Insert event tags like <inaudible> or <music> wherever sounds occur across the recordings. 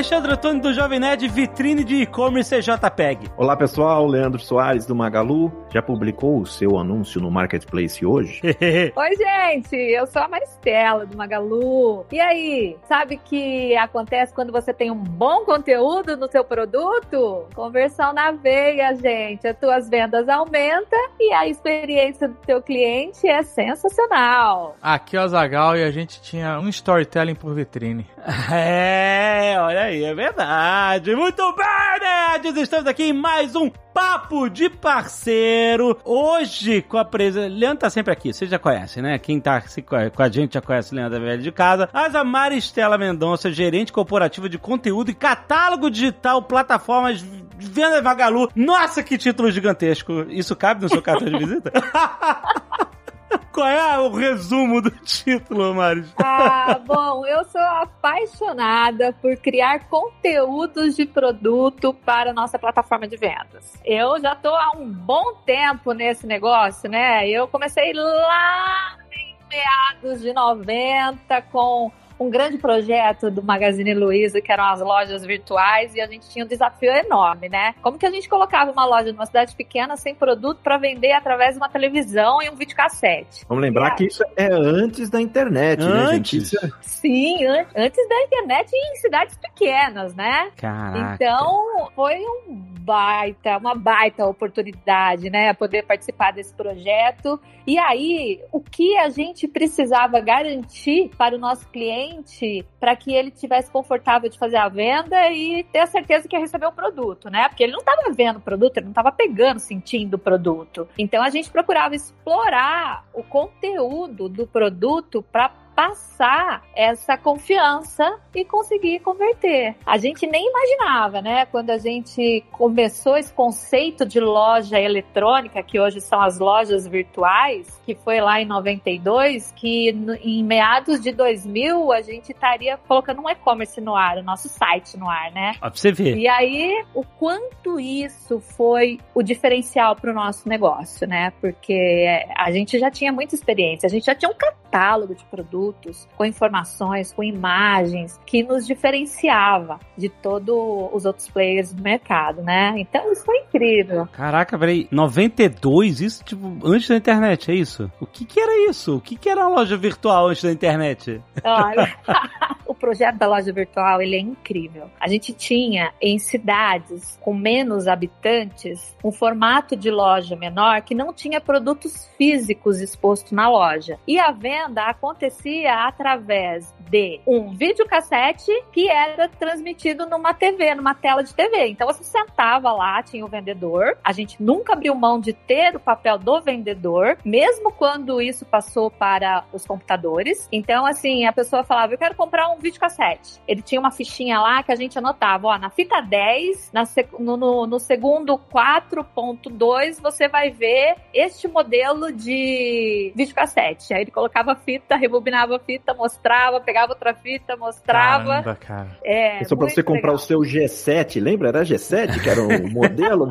Alexandre Antônio do Jovem Nerd, vitrine de e-commerce JPEG. Olá pessoal, Leandro Soares do Magalu. Já publicou o seu anúncio no Marketplace hoje? <laughs> Oi, gente, eu sou a Maristela do Magalu. E aí, sabe o que acontece quando você tem um bom conteúdo no seu produto? Conversão na veia, gente. As tuas vendas aumentam e a experiência do teu cliente é sensacional. Aqui é o Zagal e a gente tinha um storytelling por vitrine. <laughs> É, olha aí, é verdade. Muito bem, nerds! Estamos aqui em mais um Papo de Parceiro. Hoje, com a presença. Leandro tá sempre aqui, vocês já conhecem, né? Quem tá com a gente já conhece o Leandro Velho de casa. Mas a Maristela Mendonça, gerente corporativa de conteúdo e catálogo digital, plataformas venda Magalu. Nossa, que título gigantesco! Isso cabe no seu cartão de visita? <laughs> <laughs> Qual é o resumo do título, Mari? Ah, <laughs> bom, eu sou apaixonada por criar conteúdos de produto para a nossa plataforma de vendas. Eu já estou há um bom tempo nesse negócio, né? Eu comecei lá em meados de 90 com um grande projeto do Magazine Luiza, que eram as lojas virtuais, e a gente tinha um desafio enorme, né? Como que a gente colocava uma loja numa cidade pequena sem produto para vender através de uma televisão e um videocassete? Vamos lembrar que isso é antes da internet, antes. né, gente? Isso é... Sim, an antes da internet e em cidades pequenas, né? Caraca. Então, foi um baita, uma baita oportunidade, né, poder participar desse projeto. E aí, o que a gente precisava garantir para o nosso cliente para que ele tivesse confortável de fazer a venda e ter a certeza que ia receber o produto, né? Porque ele não estava vendo o produto, ele não estava pegando, sentindo o produto. Então a gente procurava explorar o conteúdo do produto para passar essa confiança e conseguir converter. A gente nem imaginava, né? Quando a gente começou esse conceito de loja eletrônica, que hoje são as lojas virtuais, que foi lá em 92, que em meados de 2000 a gente estaria colocando um e-commerce no ar, o nosso site no ar, né? Ó, pra você ver. E aí, o quanto isso foi o diferencial para o nosso negócio, né? Porque a gente já tinha muita experiência, a gente já tinha um catálogo de produtos produtos, com informações, com imagens, que nos diferenciava de todos os outros players do mercado, né? Então isso foi incrível. Caraca, peraí, 92, isso tipo antes da internet, é isso? O que que era isso? O que que era uma loja virtual antes da internet? Olha, <laughs> <laughs> o projeto da loja virtual, ele é incrível. A gente tinha em cidades com menos habitantes um formato de loja menor que não tinha produtos físicos expostos na loja. E a venda acontecia através de um videocassete que era transmitido numa TV, numa tela de TV. Então você sentava lá, tinha o vendedor. A gente nunca abriu mão de ter o papel do vendedor, mesmo quando isso passou para os computadores. Então, assim, a pessoa falava: Eu quero comprar um videocassete. Ele tinha uma fichinha lá que a gente anotava: Ó, na fita 10, na no, no, no segundo 4.2, você vai ver este modelo de videocassete. Aí ele colocava a fita, rebobinava a fita, mostrava, pegava outra fita, mostrava. Caramba, cara. É, Só pra você comprar legal. o seu G7, lembra? Era G7, que era um <laughs> modelo?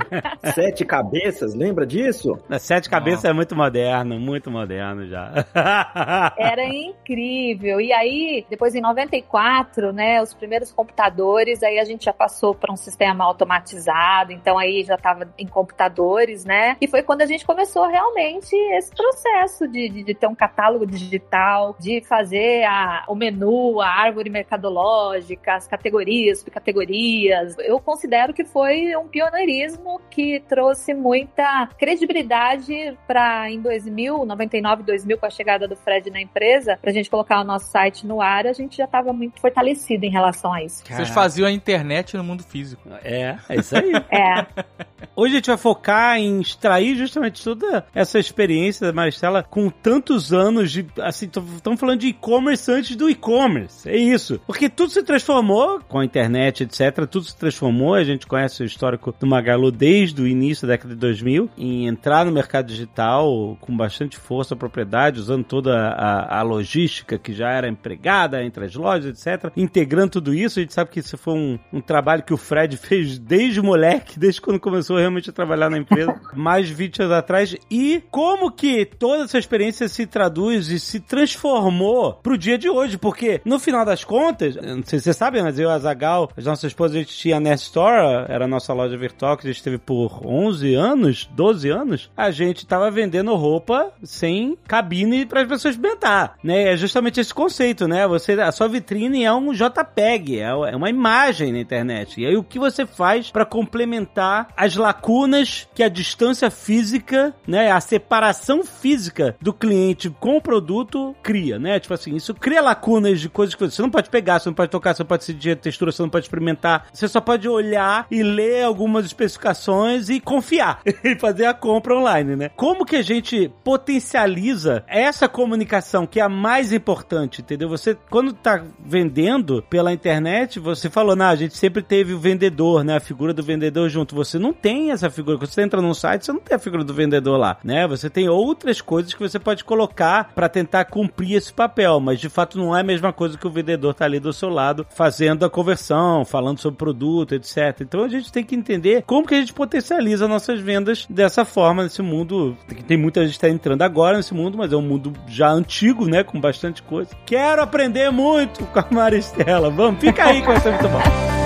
Sete cabeças, lembra disso? Na Sete Cabeças é muito moderno, muito moderno já. <laughs> Era incrível. E aí, depois em 94, né, os primeiros computadores, aí a gente já passou para um sistema automatizado, então aí já estava em computadores, né? E foi quando a gente começou realmente esse processo de, de, de ter um catálogo digital, de fazer a, o menu, a árvore mercadológica, as categorias, subcategorias. Eu considero que foi um pioneirismo que trouxe muita credibilidade para em 2000, 99, 2000, com a chegada do Fred na empresa, pra gente colocar o nosso site no ar, a gente já estava muito fortalecido em relação a isso. Vocês faziam a internet no mundo físico. É, é isso aí. <laughs> É, Hoje a gente vai focar em extrair justamente toda essa experiência da Maristela com tantos anos de. Assim, estamos falando de e-commerce antes do e-commerce. É isso. Porque tudo se transformou com a internet, etc. Tudo se transformou. A gente conhece o histórico do Magalu desde o início da década de 2000 em entrar no mercado digital com bastante força, propriedade, usando toda a, a logística que já era empregada entre as lojas, etc. Integrando tudo isso, a gente sabe que isso foi um, um trabalho que o Fred <laughs> fez desde moleque, desde quando começou realmente a trabalhar na empresa, <laughs> mais de 20 anos atrás. E como que toda essa experiência se traduz e se transformou pro dia de hoje, porque no final das contas, não sei se você sabe, mas eu a Zagal, as nossas esposas, a gente tinha a Nest Store, era a nossa loja virtual que a gente teve por 11 anos, 12 anos, a gente tava vendendo roupa sem cabine para as pessoas experimentar, né? É justamente esse conceito, né? Você, a sua vitrine é um JPEG, é, é uma imagem na internet. E aí o que você faz para complementar as lacunas que a distância física, né, a separação física do cliente com o produto cria, né? Tipo assim, isso cria lacunas de coisas que você não pode pegar, você não pode tocar, você não pode sentir a textura, você não pode experimentar. Você só pode olhar e ler algumas especificações e confiar <laughs> e fazer a compra online, né? Como que a gente potencializa essa comunicação que é a mais importante, entendeu? Você, quando tá vendendo pela internet, você falou, não, a gente sempre teve o vendedor, né? A figura do vendedor junto. Você não tem essa figura. Quando você entra num site, você não tem a figura do vendedor lá, né? Você tem outras coisas que você pode colocar para tentar cumprir esse papel, mas de fato não é a mesma coisa que o vendedor tá ali do seu lado fazendo a conversão, falando sobre o produto, etc. Então a gente tem que entender como que a gente potencializa nossas vendas dessa forma nesse mundo. Tem muita gente que tá entrando agora nesse mundo, mas é um mundo já antigo, né? Com bastante coisa. Quero aprender muito com a Maristela. Vamos, fica aí que vai ser muito bom.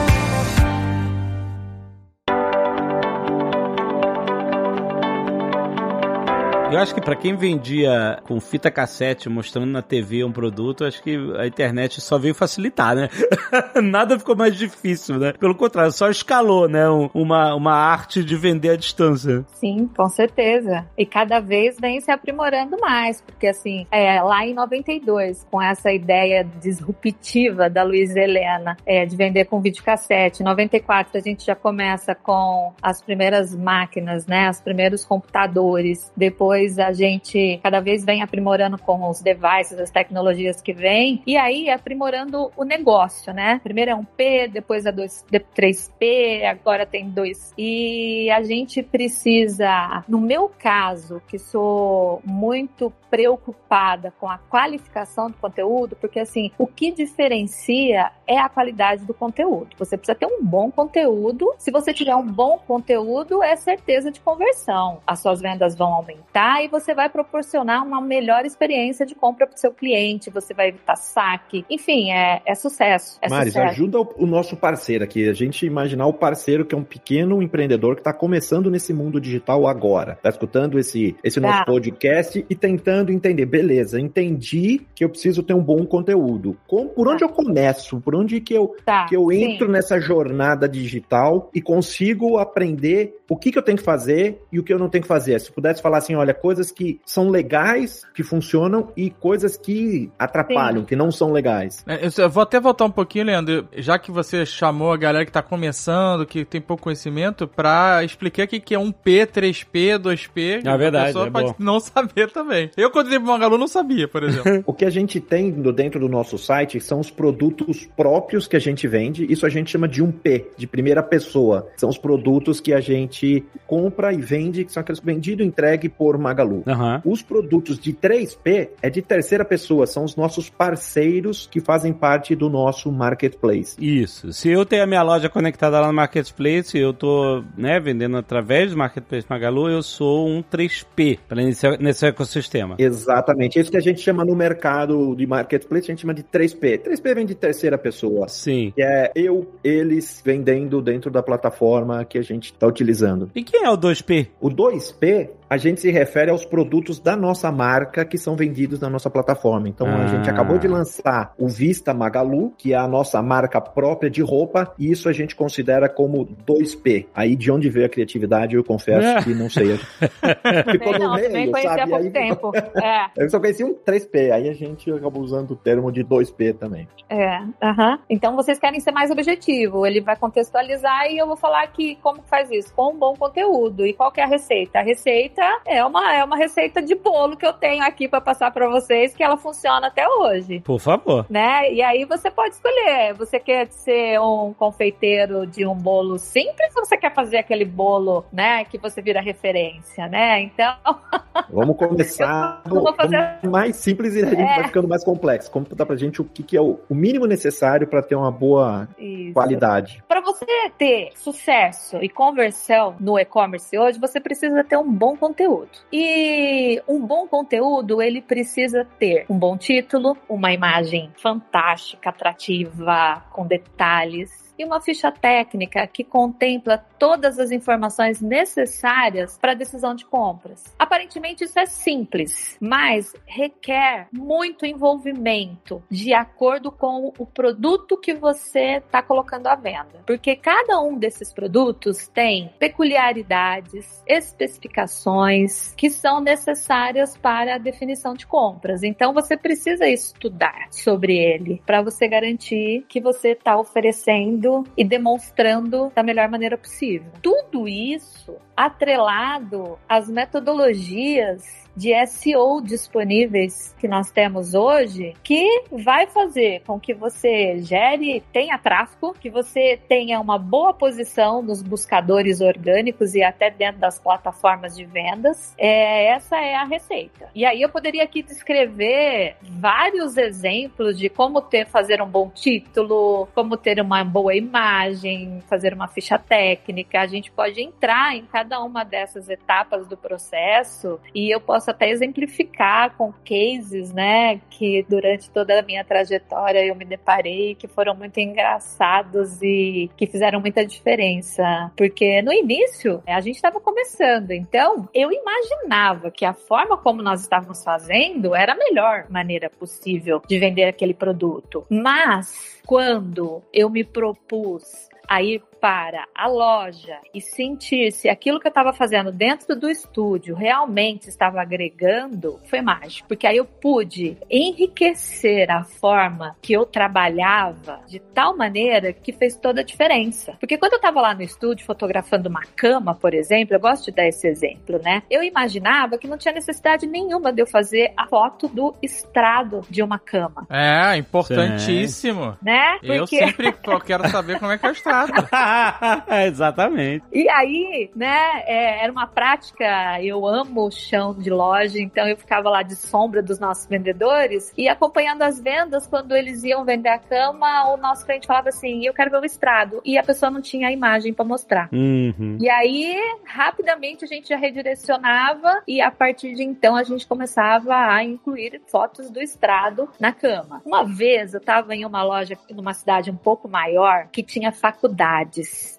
Eu acho que para quem vendia com fita cassete mostrando na TV um produto, acho que a internet só veio facilitar, né? <laughs> Nada ficou mais difícil, né? Pelo contrário, só escalou, né? Uma, uma arte de vender à distância. Sim, com certeza. E cada vez vem se aprimorando mais, porque assim, é, lá em 92, com essa ideia disruptiva da Luiz Helena é, de vender com videocassete, em 94 a gente já começa com as primeiras máquinas, né? Os primeiros computadores, depois depois a gente cada vez vem aprimorando com os devices, as tecnologias que vêm, e aí aprimorando o negócio, né? Primeiro é um P, depois é dois, 3P, agora tem dois. E a gente precisa, no meu caso, que sou muito preocupada com a qualificação do conteúdo, porque assim, o que diferencia é a qualidade do conteúdo. Você precisa ter um bom conteúdo. Se você tiver um bom conteúdo, é certeza de conversão. As suas vendas vão aumentar e você vai proporcionar uma melhor experiência de compra para o seu cliente. Você vai evitar saque. Enfim, é, é sucesso. É Maris, sucesso. ajuda o, o, nosso parceiro aqui. A gente imaginar o parceiro que é um pequeno empreendedor que está começando nesse mundo digital agora. Está escutando esse, esse nosso Tá. podcast e tentando entender. Beleza, entendi que eu preciso ter um bom conteúdo. Com, por onde eu começo? Por onde que eu, Tá, que eu sim. entro nessa jornada digital e consigo aprender o que, que eu tenho que fazer e o que eu não tenho que fazer. Se pudesse falar assim, olha, coisas que são legais, que funcionam e coisas que atrapalham, que não são legais. É, Eu vou até voltar um pouquinho, Leandro, já que você chamou a galera que tá começando, que tem pouco conhecimento, pra explicar o que que é um P, 3P, 2P. É verdade, A pessoa é pode bom. não saber também. Eu, quando entrei pro Magalu, não sabia, por exemplo. <laughs> O que a gente tem dentro do nosso site são os produtos próprios que a gente vende. Isso a gente chama de um P, de primeira pessoa. São os produtos que a gente compra e vende, que são aqueles vendido e entregue por Magalu. Aham. Os produtos de 3P é de terceira pessoa, são os nossos parceiros que fazem parte do nosso marketplace. Isso. Se eu tenho a minha loja conectada lá no Marketplace, eu tô, né, vendendo através do Marketplace Magalu, eu sou um 3P para nesse, nesse ecossistema. Exatamente. Isso que a gente chama no mercado de marketplace, a gente chama de 3P. 3P vem de terceira pessoa. Sim. Que é eu, eles vendendo dentro da plataforma que a gente está utilizando. E quem é o 2P? O 2P, a gente se refere aos produtos da nossa marca que são vendidos na nossa plataforma. Então Ah. a gente acabou de lançar o Vista Magalu, que é a nossa marca própria de roupa, e isso a gente considera como 2P. Aí de onde veio a criatividade, eu confesso que não sei. <laughs> Ficou Também no não, também meio, conheci há sabe? pouco Aí tempo. <laughs> É, Eu só conheci um 3P, aí a gente acabou usando o termo de 2P também. é. aham. Então vocês querem ser mais objetivo. Ele vai contextualizar e eu vou falar aqui como que faz isso. Com um bom conteúdo. E qual que é a receita? A receita é uma é uma receita de bolo que eu tenho aqui para passar para vocês, que ela funciona até hoje. Por favor. Né? E aí você pode escolher. Você quer ser um confeiteiro de um bolo simples ou você quer fazer aquele bolo, né, que você vira referência, né? Então. <laughs> Vamos começar Eu vou fazer- mais simples e a gente É. vai ficando mais complexo. Conta pra gente o que, que é o, o mínimo necessário para ter uma boa Isso. qualidade. Para você ter sucesso e conversão no e-commerce hoje, você precisa ter um bom conteúdo. E um bom conteúdo, ele precisa ter um bom título, uma imagem fantástica, atrativa, com detalhes. E uma ficha técnica que contempla todas as informações necessárias para a decisão de compras. Aparentemente isso é simples, mas requer muito envolvimento de acordo com o produto que você está colocando à venda. Porque cada um desses produtos tem peculiaridades, especificações que são necessárias para a definição de compras. Então você precisa estudar sobre ele para você garantir que você está oferecendo e demonstrando da melhor maneira possível. Tudo isso atrelado às metodologias de SEO disponíveis que nós temos hoje, que vai fazer com que você gere, tenha tráfego, que você tenha uma boa posição nos buscadores orgânicos e até dentro das plataformas de vendas. É, essa é a receita. E aí eu poderia aqui descrever vários exemplos de como ter fazer um bom título, como ter uma boa imagem, fazer uma ficha técnica. A gente pode entrar em cada uma dessas etapas do processo e eu posso até exemplificar com cases, né, que durante toda a minha trajetória eu me deparei que foram muito engraçados e que fizeram muita diferença, porque no início a gente estava começando, então eu imaginava que a forma como nós estávamos fazendo era a melhor maneira possível de vender aquele produto, mas quando eu me propus a ir para a loja e sentir se aquilo que eu estava fazendo dentro do estúdio realmente estava agregando, foi mágico. Porque aí eu pude enriquecer a forma que eu trabalhava de tal maneira que fez toda a diferença. Porque quando eu estava lá no estúdio fotografando uma cama, por exemplo, eu gosto de dar esse exemplo, né? Eu imaginava que não tinha necessidade nenhuma de eu fazer a foto do estrado de uma cama, É, importantíssimo. né? Eu sempre quero saber como é que é o estado. <laughs> <laughs> Exatamente. E aí, né, é, era uma prática, eu amo o chão de loja, então eu ficava lá de sombra dos nossos vendedores e acompanhando as vendas, quando eles iam vender a cama, o nosso cliente falava assim, eu quero ver o estrado, e a pessoa não tinha a imagem para mostrar. Uhum. E aí, rapidamente a gente já redirecionava e a partir de então a gente começava a incluir fotos do estrado na cama. Uma vez eu estava em uma loja numa cidade um pouco maior que tinha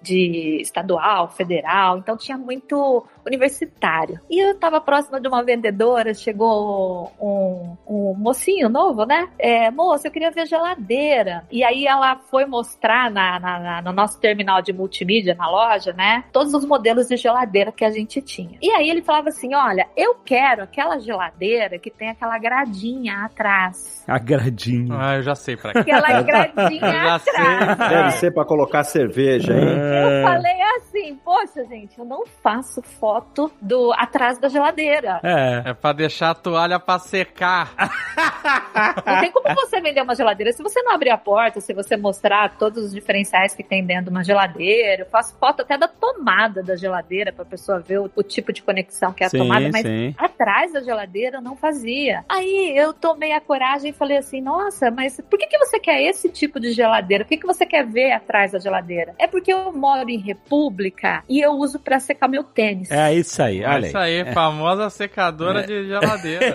de estadual, federal, então tinha muito universitário. E eu estava próxima de uma vendedora, chegou um, um mocinho novo, né? É, moça, eu queria ver geladeira. E aí ela foi mostrar na, na- na- no nosso terminal de multimídia na loja, né? Todos os modelos de geladeira que a gente tinha. E aí ele falava assim: olha, eu quero aquela geladeira que tem aquela gradinha atrás. A gradinha. Ah, eu já sei pra quê. Aquela gradinha <laughs> Já sei. atrás. Deve ser para colocar cerveja? É. Eu falei assim, poxa, gente, eu não faço foto do atrás da geladeira. É. É pra deixar a toalha pra secar. <laughs> Não tem como você vender uma geladeira se você não abrir a porta, se você mostrar todos os diferenciais que tem dentro de uma geladeira. Eu faço foto até da tomada da geladeira pra pessoa ver o, o tipo de conexão que é a Sim, tomada, mas sim. atrás da geladeira eu não fazia. Aí eu tomei a coragem e falei assim: nossa, mas por que, que você quer esse tipo de geladeira? Por que, que você quer ver atrás da geladeira? É porque eu moro em República e eu uso pra secar meu tênis. É isso aí, É olha isso aí, famosa secadora de geladeira.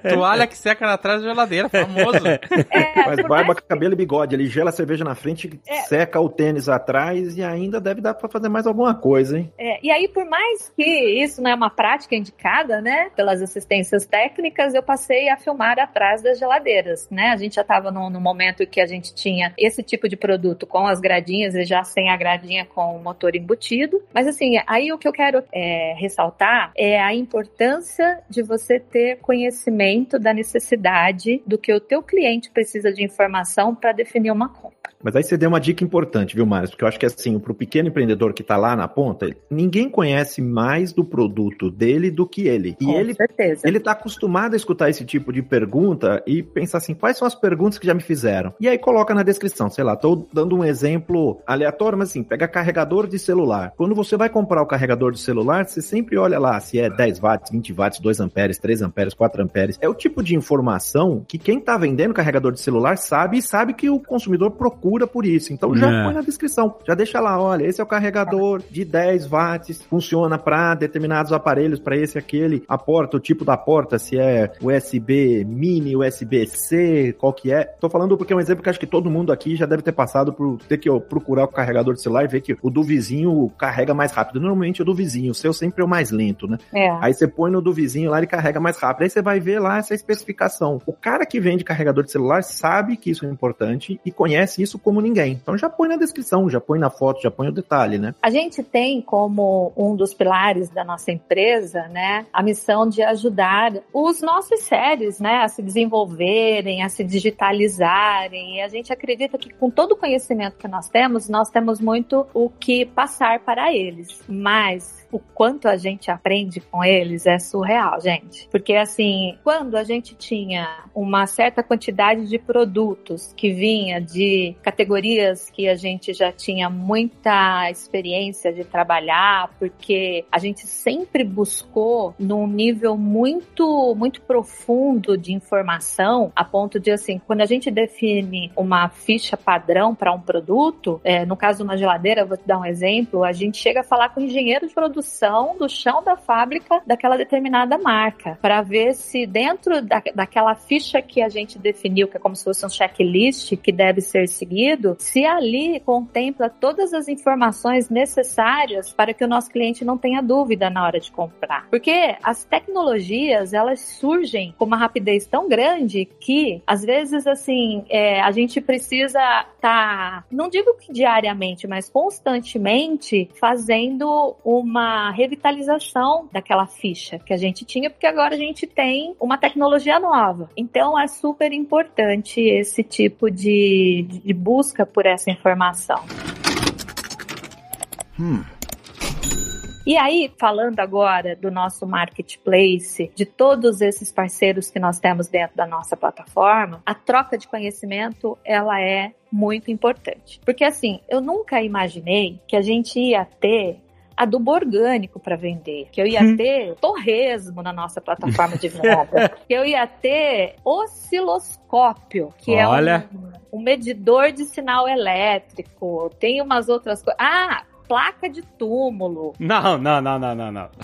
<laughs> Toalha que seca atrás da geladeira, famoso. É, Faz por barba, mais- cabelo e bigode. Ele gela a cerveja na frente, É. seca o tênis atrás e ainda deve dar para fazer mais alguma coisa, hein? É, e aí, por mais que isso não é uma prática indicada, né, pelas assistências técnicas, eu passei a filmar atrás das geladeiras, né? A gente já estava no, no momento que a gente tinha esse tipo de produto com as gradinhas e já sem a gradinha com o motor embutido. Sentido. Mas assim, aí o que eu quero é, ressaltar é a importância de você ter conhecimento da necessidade do que o teu cliente precisa de informação para definir uma compra. Mas aí você deu uma dica importante, viu, Mário? Porque eu acho que assim, para o pequeno empreendedor que está lá na ponta, ninguém conhece mais do produto dele do que ele. E Com ele, certeza. ele tá acostumado a escutar esse tipo de pergunta e pensar assim, quais são as perguntas que já me fizeram? E aí coloca na descrição, sei lá, tô dando um exemplo aleatório, mas assim, pega carregador de celular. Quando você vai comprar o carregador de celular, você sempre olha lá se é 10 watts, 20 watts, 2 amperes, 3 amperes, 4 amperes. É o tipo de informação que quem tá vendendo carregador de celular sabe e sabe que o consumidor procura por isso. Então já É. põe na descrição, já deixa lá, olha, esse é o carregador de 10 watts, funciona para determinados aparelhos, para esse e aquele, a porta, o tipo da porta, se é USB mini, USB-C, qual que é. Tô falando porque é um exemplo que acho que todo mundo aqui já deve ter passado por ter que procurar o carregador de celular e ver que o do vizinho carrega mais rápido. Normalmente o do vizinho, o seu sempre é o mais lento, né? É. Aí você põe no do vizinho lá, ele carrega mais rápido. Aí você vai ver lá essa especificação. O cara que vende carregador de celular sabe que isso é importante e conhece isso como ninguém. Então já põe na descrição, já põe na foto, já põe o detalhe, né? A gente tem como um dos pilares da nossa empresa, né, a missão de ajudar os nossos séries, né, a se desenvolverem, a se digitalizarem. E a gente acredita que com todo o conhecimento que nós temos, nós temos muito o que passar para eles. Mas o quanto a gente aprende com eles é surreal, gente. Porque assim, quando a gente tinha uma certa quantidade de produtos que vinha de categorias que a gente já tinha muita experiência de trabalhar, porque a gente sempre buscou num nível muito muito profundo de informação, a ponto de assim, quando a gente define uma ficha padrão para um produto, é, no caso de uma geladeira, vou te dar um exemplo, a gente chega a falar com engenheiro de produção do chão da fábrica daquela determinada marca, para ver se dentro da, daquela ficha que a gente definiu, que é como se fosse um checklist que deve ser seguido, se ali contempla todas as informações necessárias para que o nosso cliente não tenha dúvida na hora de comprar. Porque as tecnologias, elas surgem com uma rapidez tão grande que, às vezes, assim, é, a gente precisa estar, tá, não digo que diariamente, mas constantemente fazendo uma revitalização daquela ficha que a gente tinha, porque agora a gente tem uma tecnologia nova. Então é super importante esse tipo de, de busca por essa informação. Hum. E aí, falando agora do nosso marketplace, de todos esses parceiros que nós temos dentro da nossa plataforma, a troca de conhecimento, ela é muito importante. Porque assim, eu nunca imaginei que a gente ia ter adubo orgânico para vender, que eu ia Hum. ter torresmo na nossa plataforma de venda, <laughs> que eu ia ter osciloscópio, que Olha. é um, um medidor de sinal elétrico, tem umas outras coisas. Ah, placa de túmulo. Não, não, não, não, não, não. <laughs>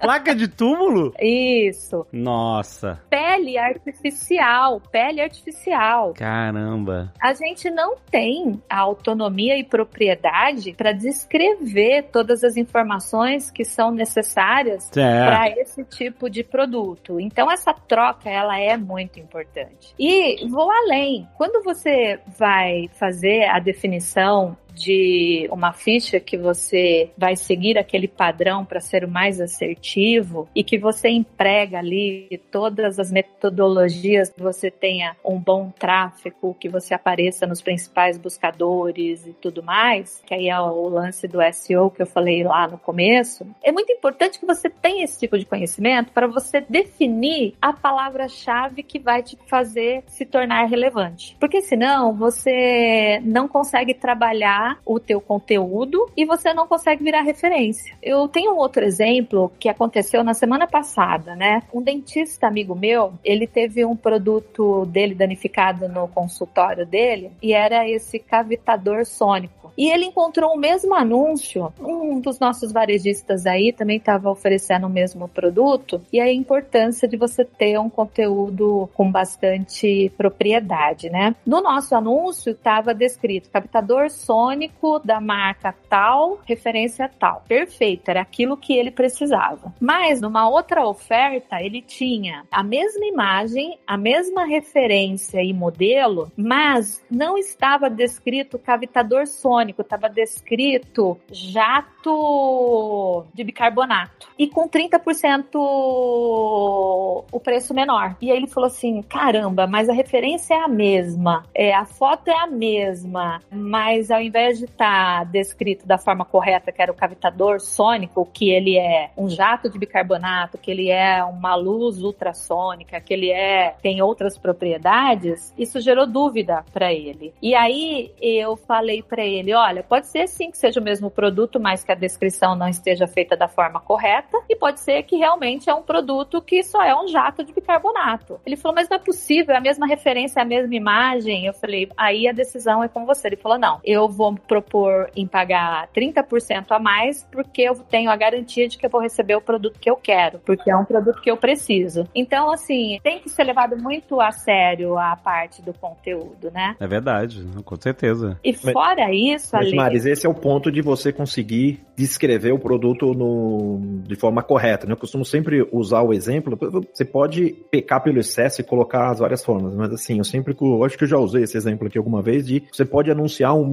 Placa de túmulo? Isso. Nossa, Pele artificial, pele artificial. caramba. A gente não tem a autonomia e propriedade para descrever todas as informações que são necessárias É. para esse tipo de produto. Então essa troca ela é muito importante. E vou além. Quando você vai fazer a definição de uma ficha que você vai seguir aquele padrão para ser o mais assertivo e que você emprega ali todas as metodologias que você tenha um bom tráfego, que você apareça nos principais buscadores e tudo mais, que aí é o lance do SEO que eu falei lá no começo. É muito importante que você tenha esse tipo de conhecimento para você definir a palavra-chave que vai te fazer se tornar relevante. Porque senão você não consegue trabalhar o teu conteúdo e você não consegue virar referência. Eu tenho um outro exemplo que aconteceu na semana passada, né? Um dentista amigo meu, ele teve um produto dele danificado no consultório dele e era esse cavitador sônico. E ele encontrou o mesmo anúncio. Um dos nossos varejistas aí também estava oferecendo o mesmo produto e a importância de você ter um conteúdo com bastante propriedade, né? No nosso anúncio estava descrito cavitador sônico sônico da marca tal, referência tal. Perfeito, era aquilo que ele precisava. Mas numa outra oferta, ele tinha a mesma imagem, a mesma referência e modelo, mas não estava descrito cavitador sônico, estava descrito jato de bicarbonato. E com 30% o preço menor. E aí ele falou assim: caramba, mas a referência é a mesma, é, a foto é a mesma, mas ao invés de estar tá descrito da forma correta, que era o cavitador sônico, que ele é um jato de bicarbonato, que ele é uma luz ultrassônica, que ele é tem outras propriedades, isso gerou dúvida para ele. E aí eu falei para ele, olha, pode ser sim que seja o mesmo produto, mas que a descrição não esteja feita da forma correta, e pode ser que realmente é um produto que só é um jato de bicarbonato. Ele falou, mas não é possível, é a mesma referência, é a mesma imagem. Eu falei, aí a decisão é com você. Ele falou, não, eu vou propor em pagar 30% a mais porque eu tenho a garantia de que eu vou receber o produto que eu quero, porque é um produto que eu preciso. Então, assim, tem que ser levado muito a sério a parte do conteúdo, né? É verdade, com certeza. E fora mas, isso, Mas, Ale... Maris, esse é o ponto de você conseguir descrever o produto no, de forma correta, né? Eu costumo sempre usar o exemplo, você pode pecar pelo excesso e colocar as várias formas, mas assim, eu sempre, eu acho que eu já usei esse exemplo aqui alguma vez, de você pode anunciar um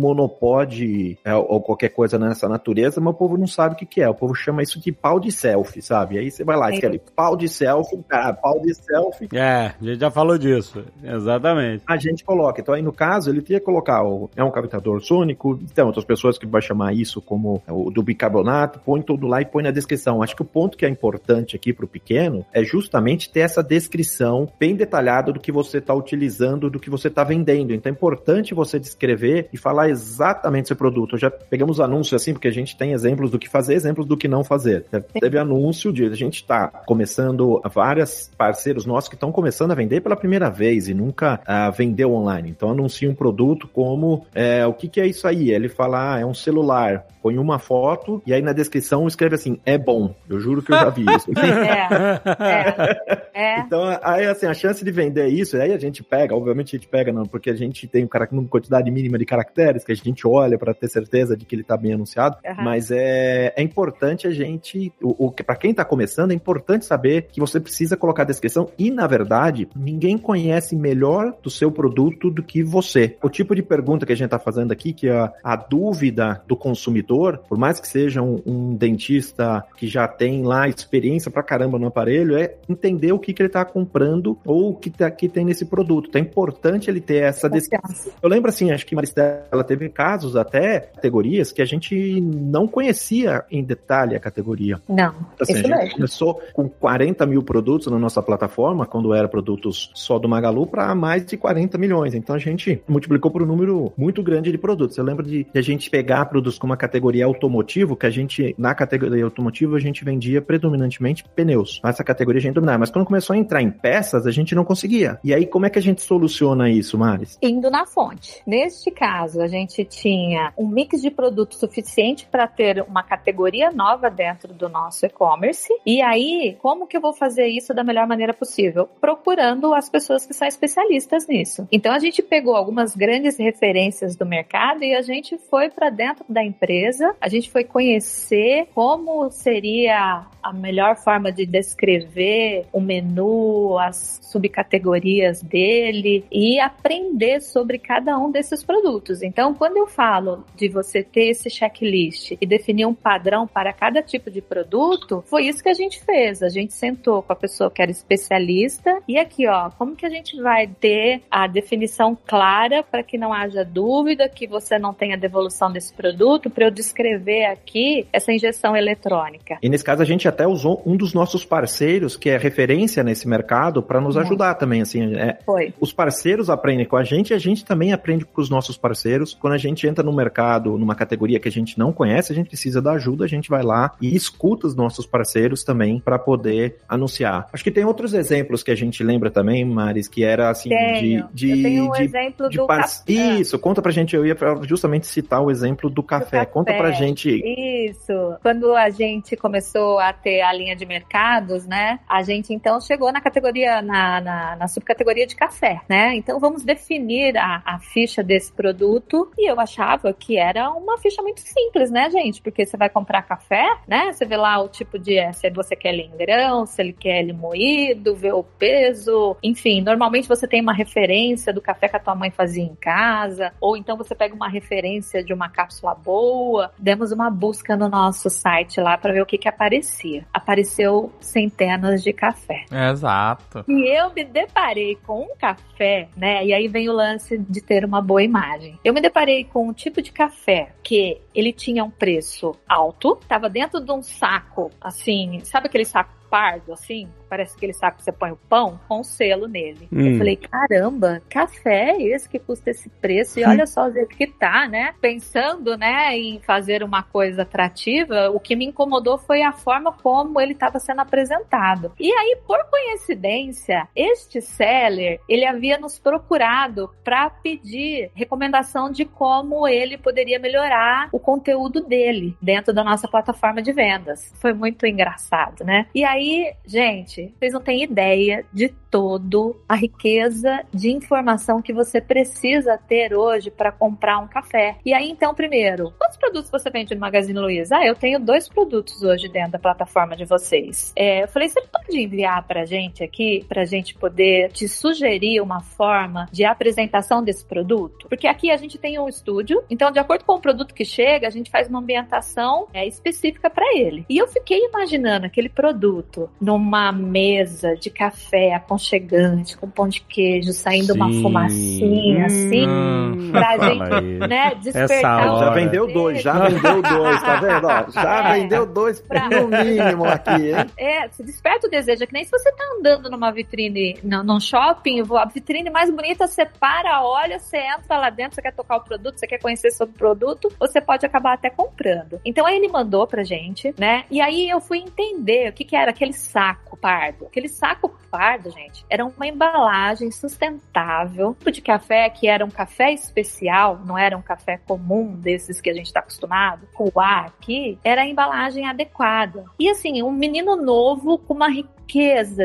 monopod é, ou qualquer coisa nessa natureza, mas o povo não sabe o que, que é, o povo chama isso de pau de selfie, sabe? Aí você vai lá, escreve pau de selfie, cara, pau de selfie. É, a gente já falou disso, exatamente. A gente coloca, então aí no caso, ele tinha que colocar, o, é um captador sônico, tem outras pessoas que vai chamar isso como o do bicarbonato, põe tudo lá e põe na descrição. Acho que o ponto que é importante aqui para o pequeno é justamente ter essa descrição bem detalhada do que você está utilizando, do que você está vendendo. Então é importante você descrever e falar exatamente seu produto. Já pegamos anúncios assim, porque a gente tem exemplos do que fazer, exemplos do que não fazer. Teve anúncio de a gente está começando vários parceiros nossos que estão começando a vender pela primeira vez e nunca uh, vendeu online. Então anuncia um produto como é, o que, que é isso aí? Ele fala, ah, é um celular põe uma foto e aí na descrição escreve assim, é bom. Eu juro que eu já vi isso. <laughs> é, é, é. Então, aí assim, a chance de vender isso, aí a gente pega, obviamente a gente pega, não, porque a gente tem uma quantidade mínima de caracteres que a gente olha para ter certeza de que ele tá bem anunciado, uhum. mas é, é importante a gente, o, o para quem tá começando, é importante saber que você precisa colocar a descrição e, na verdade, ninguém conhece melhor do seu produto do que você. O tipo de pergunta que a gente tá fazendo aqui, que é a, a dúvida do consumidor, por mais que seja um, um dentista que já tem lá experiência pra caramba no aparelho, é entender o que, que ele tá comprando ou o que, tá, que tem nesse produto. Então é importante ele ter essa descrição. Eu lembro assim, acho que Maristela teve casos até categorias que a gente não conhecia em detalhe a categoria. Não. Assim, a gente mesmo. começou com 40 mil produtos na nossa plataforma, quando era produtos só do Magalu, para mais de 40 milhões. Então a gente multiplicou por um número muito grande de produtos. Eu lembro de, de a gente pegar produtos com uma categoria categoria automotivo, que a gente, na categoria automotivo, a gente vendia predominantemente pneus. Essa categoria a gente dominava. Mas quando começou a entrar em peças, a gente não conseguia. E aí, como é que a gente soluciona isso, Maris? Indo na fonte. Neste caso, a gente tinha um mix de produtos suficiente para ter uma categoria nova dentro do nosso e-commerce. E aí, como que eu vou fazer isso da melhor maneira possível? Procurando as pessoas que são especialistas nisso. Então, a gente pegou algumas grandes referências do mercado e a gente foi para dentro da empresa. A gente foi conhecer como seria a melhor forma de descrever o menu, as subcategorias dele e aprender sobre cada um desses produtos. Então, quando eu falo de você ter esse checklist e definir um padrão para cada tipo de produto, foi isso que a gente fez. A gente sentou com a pessoa que era especialista e aqui, ó, como que a gente vai ter a definição clara para que não haja dúvida, que você não tenha devolução desse produto, para eu descrever aqui essa injeção eletrônica. E nesse caso a gente até usou um dos nossos parceiros, que é referência nesse mercado, para nos ajudar também, assim. É, Foi. Os parceiros aprendem com a gente e a gente também aprende com os nossos parceiros. Quando a gente entra no mercado, numa categoria que a gente não conhece, a gente precisa da ajuda, a gente vai lá e escuta os nossos parceiros também para poder anunciar. Acho que tem outros exemplos que a gente lembra também, Maris, que era assim tenho. de. de Eu tenho um de, exemplo de do par... café. Isso, conta pra gente. Eu ia justamente citar o exemplo do café. café. Conta pra gente. Isso. Quando a gente começou a ter a linha de mercados, né? A gente então chegou na categoria, na, na, na subcategoria de café, né? Então vamos definir a, a ficha desse produto e eu achava que era uma ficha muito simples, né, gente? Porque você vai comprar café, né? Você vê lá o tipo de se você quer ele em grão, se ele quer ele moído, vê o peso, enfim, normalmente você tem uma referência do café que a tua mãe fazia em casa, ou então você pega uma referência de uma cápsula boa. Demos uma busca no nosso site lá para ver o que que aparecia. Apareceu centenas de café. Exato. E eu me deparei com um café, né? E aí vem o lance de ter uma boa imagem. Eu me deparei com um tipo de café que ele tinha um preço alto, estava dentro de um saco, assim, sabe aquele saco pardo, assim? Parece aquele saco que você põe o pão com um selo nele. Hum. Eu falei, caramba, café é esse que custa esse preço? E olha só o jeito que tá, né? Pensando, né, em fazer uma coisa atrativa, o que me incomodou foi a forma como ele estava sendo apresentado. E aí, por coincidência, este seller, ele havia nos procurado para pedir recomendação de como ele poderia melhorar o conteúdo dele dentro da nossa plataforma de vendas. Foi muito engraçado, né? E aí, gente, vocês não têm ideia de todo a riqueza de informação que você precisa ter hoje para comprar um café. E aí, então, primeiro, quantos produtos você vende no Magazine Luiza? Ah, eu tenho dois produtos hoje dentro da plataforma de vocês. É, eu falei, você pode enviar para gente aqui, para gente poder te sugerir uma forma de apresentação desse produto? Porque aqui a gente tem um estúdio, então, de acordo com o produto que chega, a gente faz uma ambientação é, específica para ele. E eu fiquei imaginando aquele produto numa mesa de café aconchegante, com pão de queijo, saindo uma Sim. fumacinha, assim, Hum, pra gente, né, despertar Já vendeu dois, já vendeu dois, tá vendo? Ó, já <laughs> É. vendeu dois Pra- no mínimo aqui, hein? É, você desperta o desejo. É que nem se você tá andando numa vitrine, num num shopping, a vitrine mais bonita, você para, olha, você entra lá dentro, você quer tocar o produto, você quer conhecer sobre o produto, você pode acabar até comprando. Então aí ele mandou pra gente, né? E aí eu fui entender o que que era aquele saco pardo. Aquele saco pardo, gente, era uma embalagem sustentável, de café que era um café especial, não era um café comum desses que a gente tá acostumado. O ar aqui era a embalagem adequada. E assim, um menino novo com uma riqueza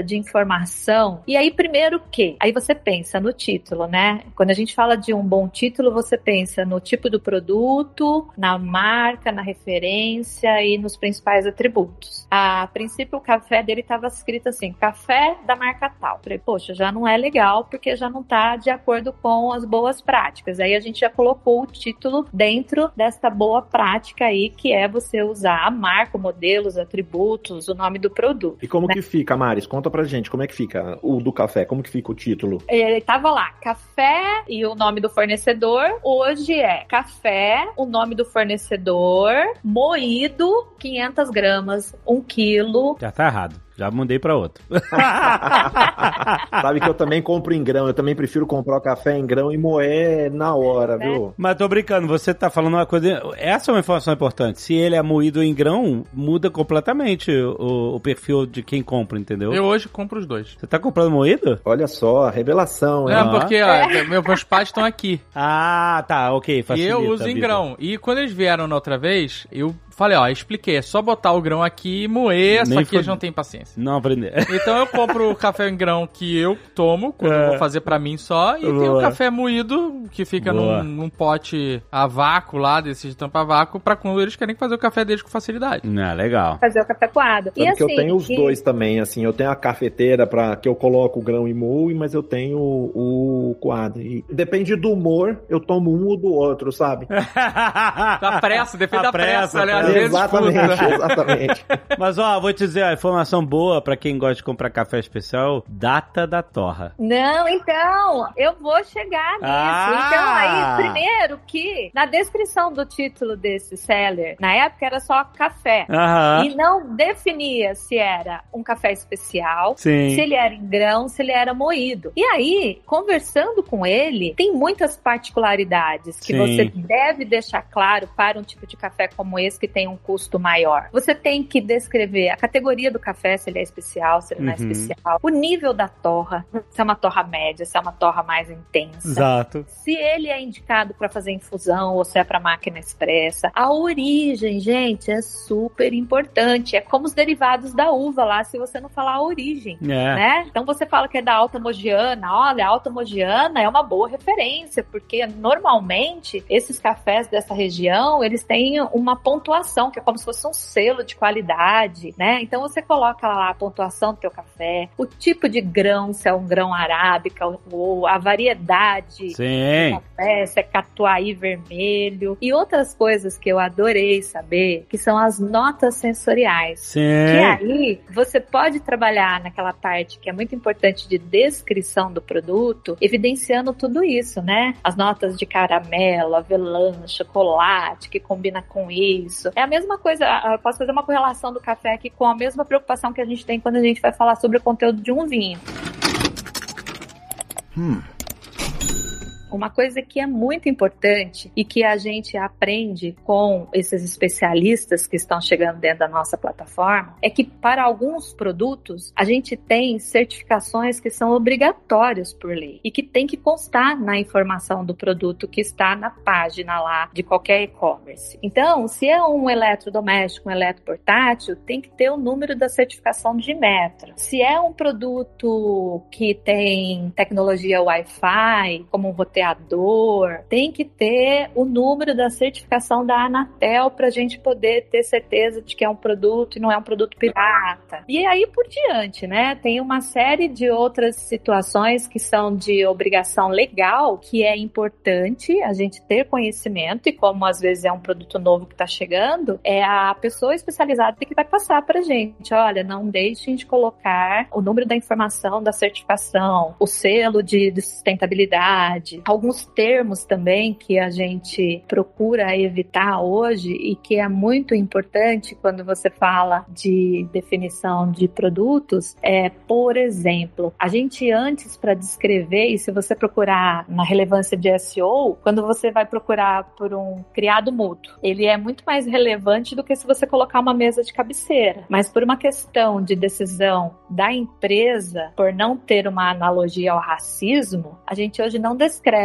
de informação. E aí, primeiro o quê? Aí você pensa no título, né? Quando a gente fala de um bom título, você pensa no tipo do produto, na marca, na referência e nos principais atributos. A princípio, o café dele estava escrito assim: café da marca tal. Falei, poxa, já não é legal porque já não está de acordo com as boas práticas. Aí a gente já colocou o título dentro desta boa prática aí, que é você usar a marca, o modelo, os atributos, o nome do produto. E como que fica, Maris? Conta pra gente, como é que fica o do café? Como que fica o título? Ele tava lá, café e o nome do fornecedor. Hoje é café, o nome do fornecedor, moído, 500 gramas, 1 quilo. Já tá errado. Já mudei pra outro. <laughs> Sabe que eu também compro em grão, eu também prefiro comprar o café em grão e moer na hora, viu? Mas tô brincando, você tá falando uma coisa. Essa é uma informação importante. Se ele é moído em grão, muda completamente o, o perfil de quem compra, entendeu? Eu hoje compro os dois. Você tá comprando moído? Olha só, revelação, hein? É, Ah. porque ó, meu- meus pais estão aqui. Ah, tá, ok. e facilita eu uso em grão. E quando eles vieram na outra vez, eu falei, ó, expliquei, é só botar o grão aqui e moer, Nem só que eles não têm paciência. Não aprender. <laughs> Então eu compro o café em grão que eu tomo, quando É. eu vou fazer pra mim só, e tem o Boa. café moído, que fica Boa. num, num pote a vácuo lá, desse de tampa a vácuo, pra quando eles querem fazer o café deles com facilidade. Não, legal. Fazer o café coado. Sabe e que assim, eu tenho os e- dois também, assim, eu tenho a cafeteira para que eu coloco o grão e moe, mas eu tenho o, o coado. E depende do humor, eu tomo um ou do outro, sabe? <laughs> Da pressa, depende da pressa, né? Às pressa. Vezes exatamente, fuda. exatamente. <laughs> Mas ó, vou te dizer, a informação boa pra quem gosta de comprar café especial, data da torra. Não, então, eu vou chegar nisso. Ah! Então, aí, primeiro que na descrição do título desse seller, na época era só café. Aham. E não definia se era um café especial, Sim. se ele era em grão, se ele era moído. E aí, conversando com ele, tem muitas particularidades que Sim. você deve deixar claro para um tipo de café como esse que tem tem um custo maior. Você tem que descrever a categoria do café, se ele é especial, se ele não é Uhum. especial, o nível da torra, se é uma torra média, se é uma torra mais intensa. Exato. Se ele é indicado para fazer infusão ou se é para máquina expressa. A origem, gente, é super importante. É como os derivados da uva lá, se você não falar a origem. É. Né? Então você fala que é da Alta Mogiana, olha, a Alta Mogiana é uma boa referência, porque normalmente esses cafés dessa região, eles têm uma pontuação, que é como se fosse um selo de qualidade, né? Então você coloca lá a pontuação do teu café, o tipo de grão, se é um grão arábica ou a variedade Sim. café, se é catuai vermelho e outras coisas que eu adorei saber, que são as notas sensoriais. Sim. Que aí você pode trabalhar naquela parte que é muito importante de descrição do produto, evidenciando tudo isso, né? As notas de caramelo, avelã, chocolate, que combina com isso. É a mesma coisa, eu posso fazer uma correlação do café aqui com a mesma preocupação que a gente tem quando a gente vai falar sobre o conteúdo de um vinho. Uma coisa que é muito importante e que a gente aprende com esses especialistas que estão chegando dentro da nossa plataforma é que para alguns produtos a gente tem certificações que são obrigatórias por lei e que tem que constar na informação do produto que está na página lá de qualquer e-commerce. Então, se é um eletrodoméstico, um eletroportátil, tem que ter o número da certificação de metro. Se é um produto que tem tecnologia Wi-Fi, como um roteador, tem que ter o número da certificação da Anatel para a gente poder ter certeza de que é um produto e não é um produto pirata. E aí por diante, né? Tem uma série de outras situações que são de obrigação legal, que é importante a gente ter conhecimento e como às vezes é um produto novo que está chegando, é a pessoa especializada que vai passar para gente. Olha, não deixem de colocar o número da informação da certificação, o selo de, de sustentabilidade, alguns termos também que a gente procura evitar hoje e que é muito importante quando você fala de definição de produtos é, por exemplo, a gente antes para descrever e se você procurar na relevância de SEO, quando você vai procurar por um criado mútuo, ele é muito mais relevante do que se você colocar uma mesa de cabeceira. Mas por uma questão de decisão da empresa, por não ter uma analogia ao racismo, a gente hoje não descreve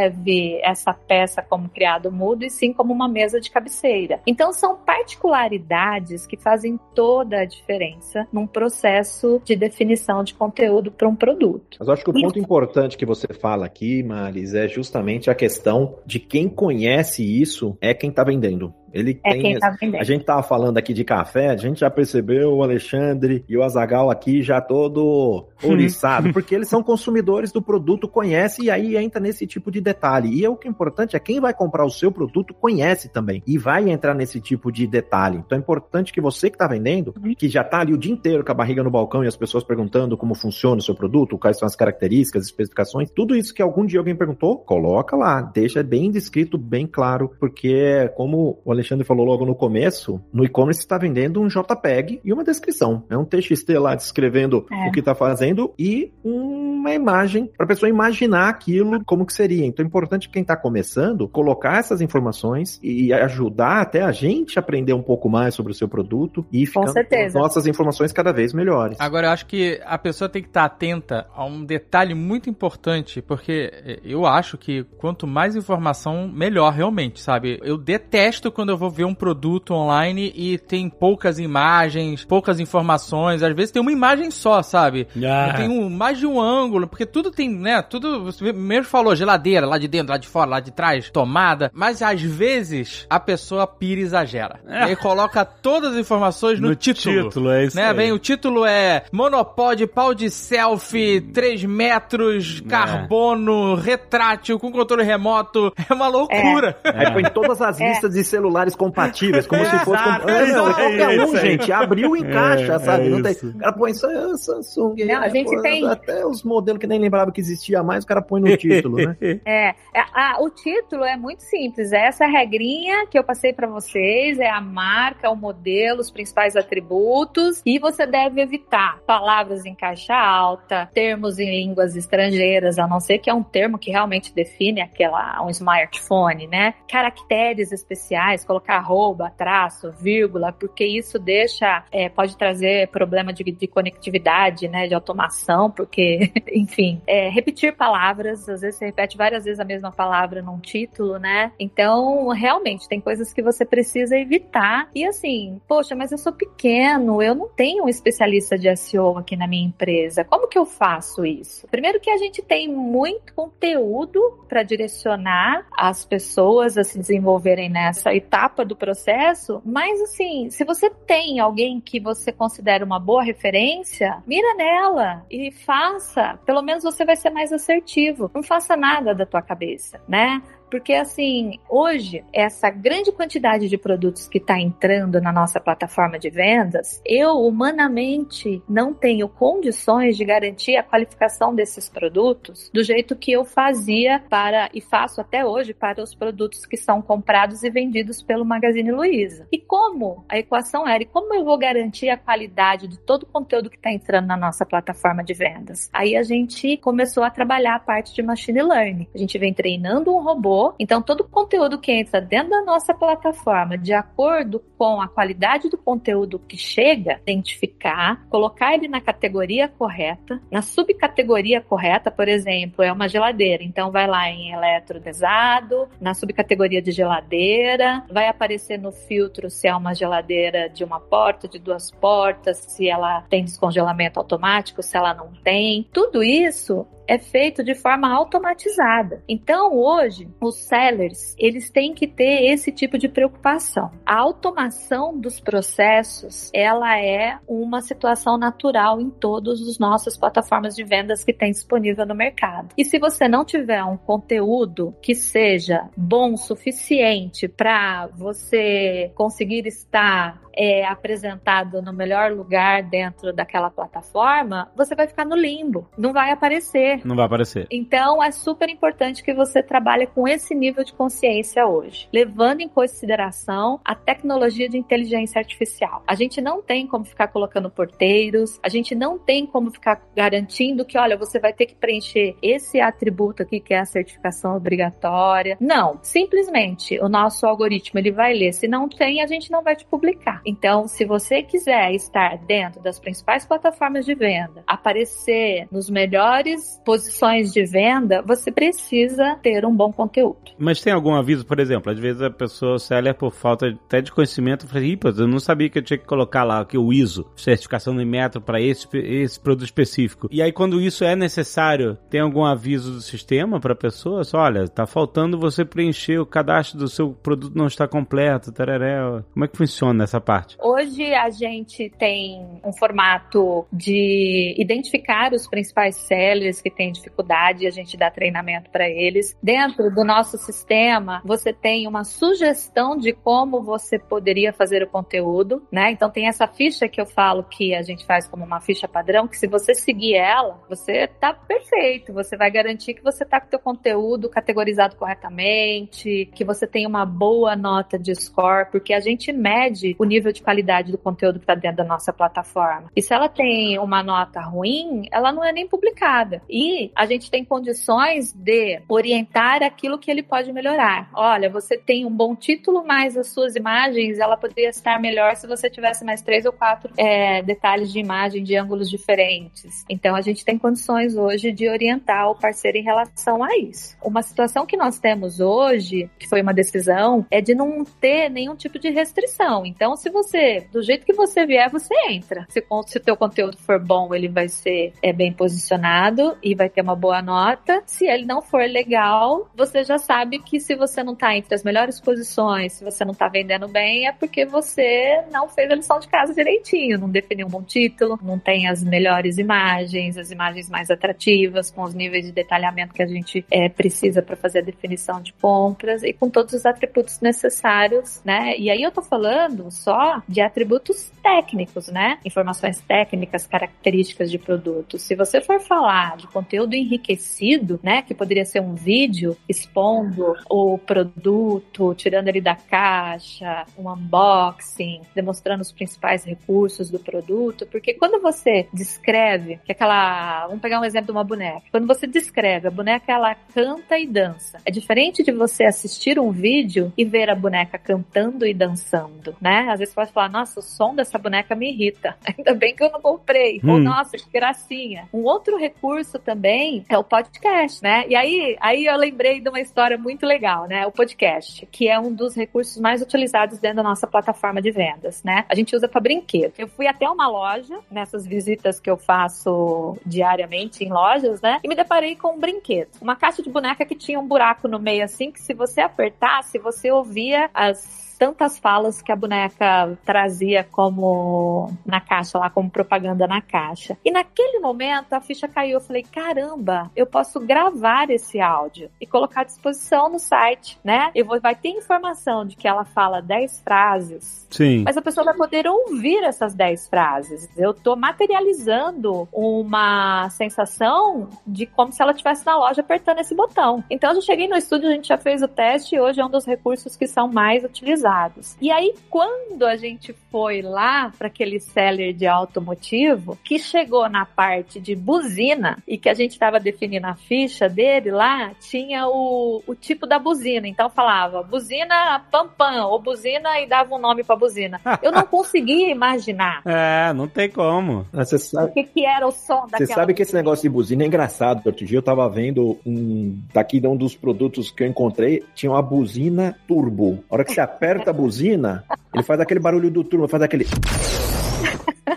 essa peça como criado mudo e sim como uma mesa de cabeceira. Então são particularidades que fazem toda a diferença num processo de definição de conteúdo para um produto. Mas eu acho que o ponto importante que você fala aqui, Maris, é justamente a questão de quem conhece isso é quem está vendendo. Ele É tem quem tá. A gente tava falando aqui de café, a gente já percebeu o Alexandre e o Azagal aqui já todo ouriçado, porque eles são <laughs> consumidores do produto, conhecem e aí entra nesse tipo de detalhe. E é o que é importante é quem vai comprar o seu produto conhece também e vai entrar nesse tipo de detalhe. Então é importante que você que tá vendendo, que já tá ali o dia inteiro com a barriga no balcão e as pessoas perguntando como funciona o seu produto, quais são as características, as especificações, tudo isso que algum dia alguém perguntou, coloca lá, deixa bem descrito, bem claro, porque como o Alexandre falou logo no começo, no e-commerce está vendendo um JPEG e uma descrição. É um TXT lá descrevendo É. o que está fazendo e uma imagem para a pessoa imaginar aquilo como que seria. Então é importante quem está começando colocar essas informações e ajudar até a gente a aprender um pouco mais sobre o seu produto e ficando certeza. nossas informações cada vez melhores. Agora, eu acho que a pessoa tem que estar atenta a um detalhe muito importante, porque eh, eu acho que quanto mais informação, melhor realmente, sabe? Eu detesto quando eu vou ver um produto online e tem poucas imagens, poucas informações, às vezes tem uma imagem só, sabe? Ah. Tem um, mais de um ângulo, porque tudo tem, né? Tudo, você mesmo falou, geladeira, lá de dentro, lá de fora, lá de trás, tomada. Mas às vezes a pessoa pira e exagera. É. E aí coloca todas as informações no, título. é isso Né, aí. vem, o título é Monopod, pau de selfie, 3 metros, É. carbono, retrátil, com controle remoto. <laughs> É uma loucura. Aí põe todas as É. listas de celulares compatíveis, como se fosse. Com... Ah, não, é qualquer isso um, gente. Abriu e encaixa, É, sabe? é não tem... O cara põe ah, Samsung. Não, a gente pô, tem- Até os modelo que nem lembrava que existia mais, o cara põe no título, né? <laughs> É, é, a, o título é muito simples. É essa regrinha que eu passei para vocês, é a marca, o modelo, os principais atributos, e você deve evitar palavras em caixa alta, termos em línguas estrangeiras, a não ser que é um termo que realmente define aquela um smartphone, né? Caracteres especiais, colocar arroba, traço, vírgula, porque isso deixa, é, pode trazer problema de, de, conectividade, né? De automação, porque, <laughs> enfim, é, repetir palavras, às vezes você repete várias vezes a mesma palavra num título, né? Então, realmente, tem coisas que você precisa evitar. E assim, poxa, mas eu sou pequeno, eu não tenho um especialista de SEO aqui na minha empresa. Como que eu faço isso? Primeiro que a gente tem muito conteúdo para direcionar as pessoas a se desenvolverem nessa etapa do processo, mas assim, se você tem alguém que você considera uma boa referência, mira nela e faça. Pelo menos você vai ser mais assertivo. Não faça nada da tua cabeça, né? Porque, assim, hoje, essa grande quantidade de produtos que está entrando na nossa plataforma de vendas, eu humanamente não tenho condições de garantir a qualificação desses produtos do jeito que eu fazia para, e faço até hoje, para os produtos que são comprados e vendidos pelo Magazine Luiza. E como a equação era, e como eu vou garantir a qualidade de todo o conteúdo que está entrando na nossa plataforma de vendas? Aí a gente começou a trabalhar a parte de machine learning. A gente vem treinando um robô então, todo o conteúdo que entra dentro da nossa plataforma, de acordo com a qualidade do conteúdo que chega, identificar, colocar ele na categoria correta, na subcategoria correta, por exemplo, é uma geladeira. Então, vai lá em eletropesado, na subcategoria de geladeira, vai aparecer no filtro se é uma geladeira de uma porta, de duas portas, se ela tem descongelamento automático, se ela não tem. Tudo isso é feito de forma automatizada. Então, hoje, os sellers, eles têm que ter esse tipo de preocupação. A automação dos processos, ela é uma situação natural em todas as nossas plataformas de vendas que tem disponível no mercado. E se você não tiver um conteúdo que seja bom o suficiente para você conseguir estar é apresentado no melhor lugar dentro daquela plataforma, você vai ficar no limbo, não vai aparecer. Não vai aparecer. Então é super importante que você trabalhe com esse nível de consciência hoje, levando em consideração a tecnologia de inteligência artificial. A gente não tem como ficar colocando porteiros, a gente não tem como ficar garantindo que, olha, você vai ter que preencher esse atributo aqui que é a certificação obrigatória. Não, simplesmente o nosso algoritmo ele vai ler. Se não tem, a gente não vai te publicar. Então, se você quiser estar dentro das principais plataformas de venda, aparecer nos melhores posições de venda, você precisa ter um bom conteúdo. Mas tem algum aviso, por exemplo, às vezes a pessoa seller por falta até de conhecimento, fala, assim, eu não sabia que eu tinha que colocar lá que o ISO, certificação do metro para esse, esse produto específico. E aí quando isso é necessário, tem algum aviso do sistema para a pessoa? Só, olha, tá faltando você preencher o cadastro do seu produto não está completo, tararé. Como é que funciona essa parte? Parte? Hoje a gente tem um formato de identificar os principais sellers que têm dificuldade e a gente dá treinamento para eles. Dentro do nosso sistema, você tem uma sugestão de como você poderia fazer o conteúdo, né? Então tem essa ficha que eu falo que a gente faz como uma ficha padrão, que se você seguir ela, você tá perfeito, você vai garantir que você tá com o teu conteúdo categorizado corretamente, que você tem uma boa nota de score, porque a gente mede o nível nível de qualidade do conteúdo que está dentro da nossa plataforma. E se ela tem uma nota ruim, ela não é nem publicada. E a gente tem condições de orientar aquilo que ele pode melhorar. Olha, você tem um bom título, mas as suas imagens, ela poderia estar melhor se você tivesse mais três ou quatro é, detalhes de imagem de ângulos diferentes. Então a gente tem condições hoje de orientar o parceiro em relação a isso. Uma situação que nós temos hoje, que foi uma decisão, é de não ter nenhum tipo de restrição. Então, se você, do jeito que você vier, você entra. Se, o teu conteúdo for bom, ele vai ser é, bem posicionado e vai ter uma boa nota. Se ele não for legal, você já sabe que se você não tá entre as melhores posições, se você não tá vendendo bem, é porque você não fez a lição de casa direitinho, não definiu um bom título, não tem as melhores imagens, as imagens mais atrativas, com os níveis de detalhamento que a gente é, precisa para fazer a definição de compras e com todos os atributos necessários, né? E aí eu tô falando só de atributos técnicos, né? Informações técnicas, características de produto. Se você for falar de conteúdo enriquecido, né? Que poderia ser um vídeo expondo o produto, tirando ele da caixa, um unboxing, demonstrando os principais recursos do produto, porque quando você descreve, que aquela, vamos pegar um exemplo de uma boneca. Quando você descreve, a boneca ela canta e dança. É diferente de você assistir um vídeo e ver a boneca cantando e dançando, né? Às vezes você pode falar, nossa, o som dessa boneca me irrita. <laughs> Ainda bem que eu não comprei. Hum. Ou, nossa, que gracinha. Um outro recurso também é o podcast, né? E aí, aí eu lembrei de uma história muito legal, né? O podcast, que é um dos recursos mais utilizados dentro da nossa plataforma de vendas, né? A gente usa para brinquedo. Eu fui até uma loja, nessas visitas que eu faço diariamente em lojas, né? E me deparei com um brinquedo. Uma caixa de boneca que tinha um buraco no meio assim, que se você apertasse, você ouvia as tantas falas que a boneca trazia como na caixa lá, como propaganda na caixa. E naquele momento a ficha caiu. Eu falei, caramba, eu posso gravar esse áudio e colocar à disposição no site, né? Eu vou, vai ter informação de que ela fala 10 frases. Sim. Mas a pessoa vai poder ouvir essas 10 frases. Eu tô materializando uma sensação de como se ela estivesse na loja apertando esse botão. Então eu já cheguei no estúdio, a gente já fez o teste e hoje é um dos recursos que são mais utilizados utilizados. E aí, quando a gente foi lá para aquele seller de automotivo, que chegou na parte de buzina e que a gente estava definindo a ficha dele lá, tinha o, o tipo da buzina. Então falava buzina pam pam ou buzina e dava um nome para buzina. Eu não <laughs> conseguia imaginar. É, não tem como. Você sabe... O que, que era o som daquela Você sabe que esse negócio de buzina é engraçado. Outro dia eu tava vendo um daqui de um dos produtos que eu encontrei, tinha uma buzina turbo. A hora que você aperta aperta a buzina, ele faz aquele barulho do turbo, faz aquele.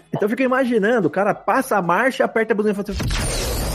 Então eu fico imaginando, o cara passa a marcha, aperta a buzina e faz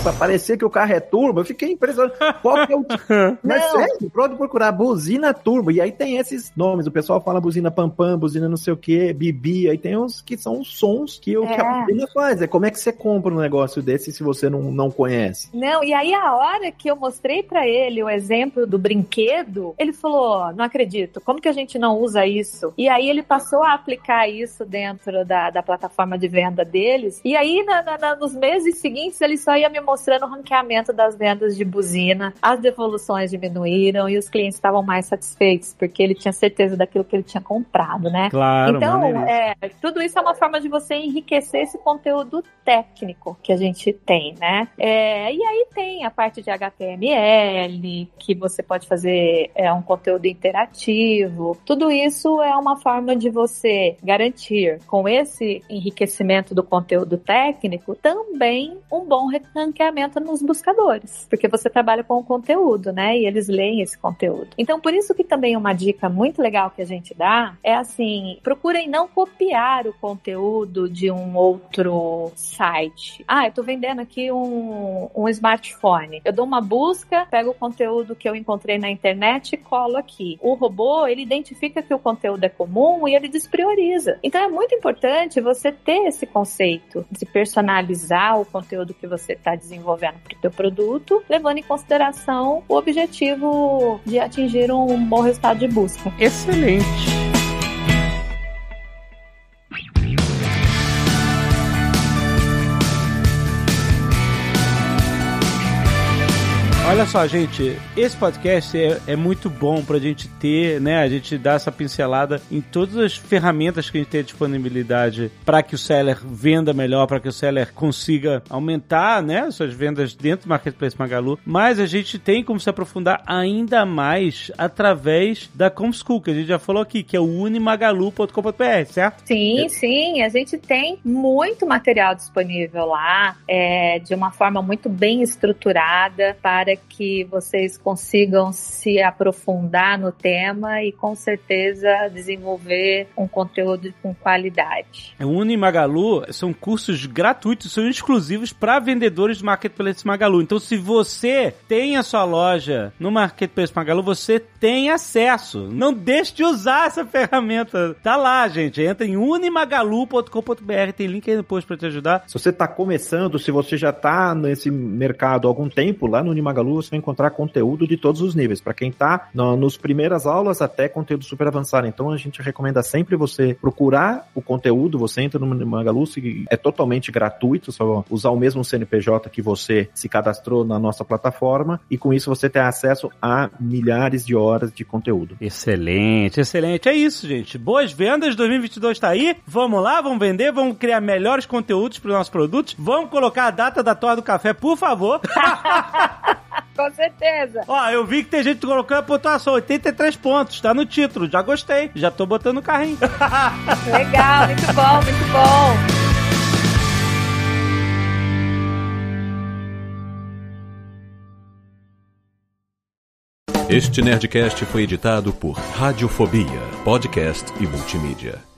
pra parecer que o carro é turbo, eu fiquei impressionado. Qual que é o. <laughs> Mas sério, pode procurar buzina turbo. E aí tem esses nomes. O pessoal fala buzina pampam, buzina não sei o que, bibi. Aí tem uns que são os sons que, o, é. que a é. buzina faz. É como é que você compra um negócio desse se você não, não conhece? Não, e aí a hora que eu mostrei para ele o exemplo do brinquedo, ele falou: não acredito, como que a gente não usa isso? E aí ele passou a aplicar isso dentro da, da plataforma de venda deles. E aí, na, na, nos meses seguintes, ele só ia me mostrar mostrando o ranqueamento das vendas de buzina, as devoluções diminuíram e os clientes estavam mais satisfeitos, porque ele tinha certeza daquilo que ele tinha comprado, né? Claro. Então, é, tudo isso é uma forma de você enriquecer esse conteúdo técnico que a gente tem, né? É, e aí tem a parte de HTML, que você pode fazer é, um conteúdo interativo. Tudo isso é uma forma de você garantir, com esse enriquecimento do conteúdo técnico, também um bom ranqueamento ranqueamento nos buscadores, porque você trabalha com o conteúdo, né? E eles leem esse conteúdo. Então, por isso que também uma dica muito legal que a gente dá é assim: procurem não copiar o conteúdo de um outro site. Ah, eu tô vendendo aqui um, um smartphone. Eu dou uma busca, pego o conteúdo que eu encontrei na internet e colo aqui. O robô, ele identifica que o conteúdo é comum e ele desprioriza. Então, é muito importante você ter esse conceito de personalizar o conteúdo que você está desenvolvendo para o teu produto, levando em consideração o objetivo de atingir um bom resultado de busca. Excelente. Olha só, gente, esse podcast é, é, muito bom pra gente ter, né? A gente dá essa pincelada em todas as ferramentas que a gente tem disponibilidade para que o seller venda melhor, para que o seller consiga aumentar, né, suas vendas dentro do Marketplace Magalu. Mas a gente tem como se aprofundar ainda mais através da ComSchool, que a gente já falou aqui, que é o unimagalu.com.br, certo? Sim, sim. A gente tem muito material disponível lá, é, de uma forma muito bem estruturada para que vocês consigam se aprofundar no tema e com certeza desenvolver um conteúdo com qualidade. O Unimagalu são cursos gratuitos, são exclusivos para vendedores do Marketplace Magalu. Então, se você tem a sua loja no Marketplace Magalu, você tem acesso. Não deixe de usar essa <laughs> ferramenta. Tá lá, gente. Entra em unimagalu.com.br, tem link aí no post para te ajudar. Se você está começando, se você já está nesse mercado há algum tempo, lá no Unimagalu Magalu você vai encontrar conteúdo de todos os níveis, para quem está no, nos primeiras aulas até conteúdo super avançado. Então a gente recomenda sempre você procurar o conteúdo, você entra no Magalu, é totalmente gratuito, só usar o mesmo CNPJ que você se cadastrou na nossa plataforma e com isso você tem acesso a milhares de horas de conteúdo. Excelente, excelente. É isso, gente. Boas vendas, 2022 está aí. Vamos lá, vamos vender, vamos criar melhores conteúdos para os nossos produtos. Vamos colocar a data da torre do café, por favor. <laughs> Com certeza. Ó, eu vi que tem gente colocando a pontuação 83 pontos, tá no título. Já gostei. Já tô botando no carrinho. <laughs> <laughs> Legal, muito bom, muito bom. Este Nerdcast foi editado por Radiofobia, podcast e multimídia.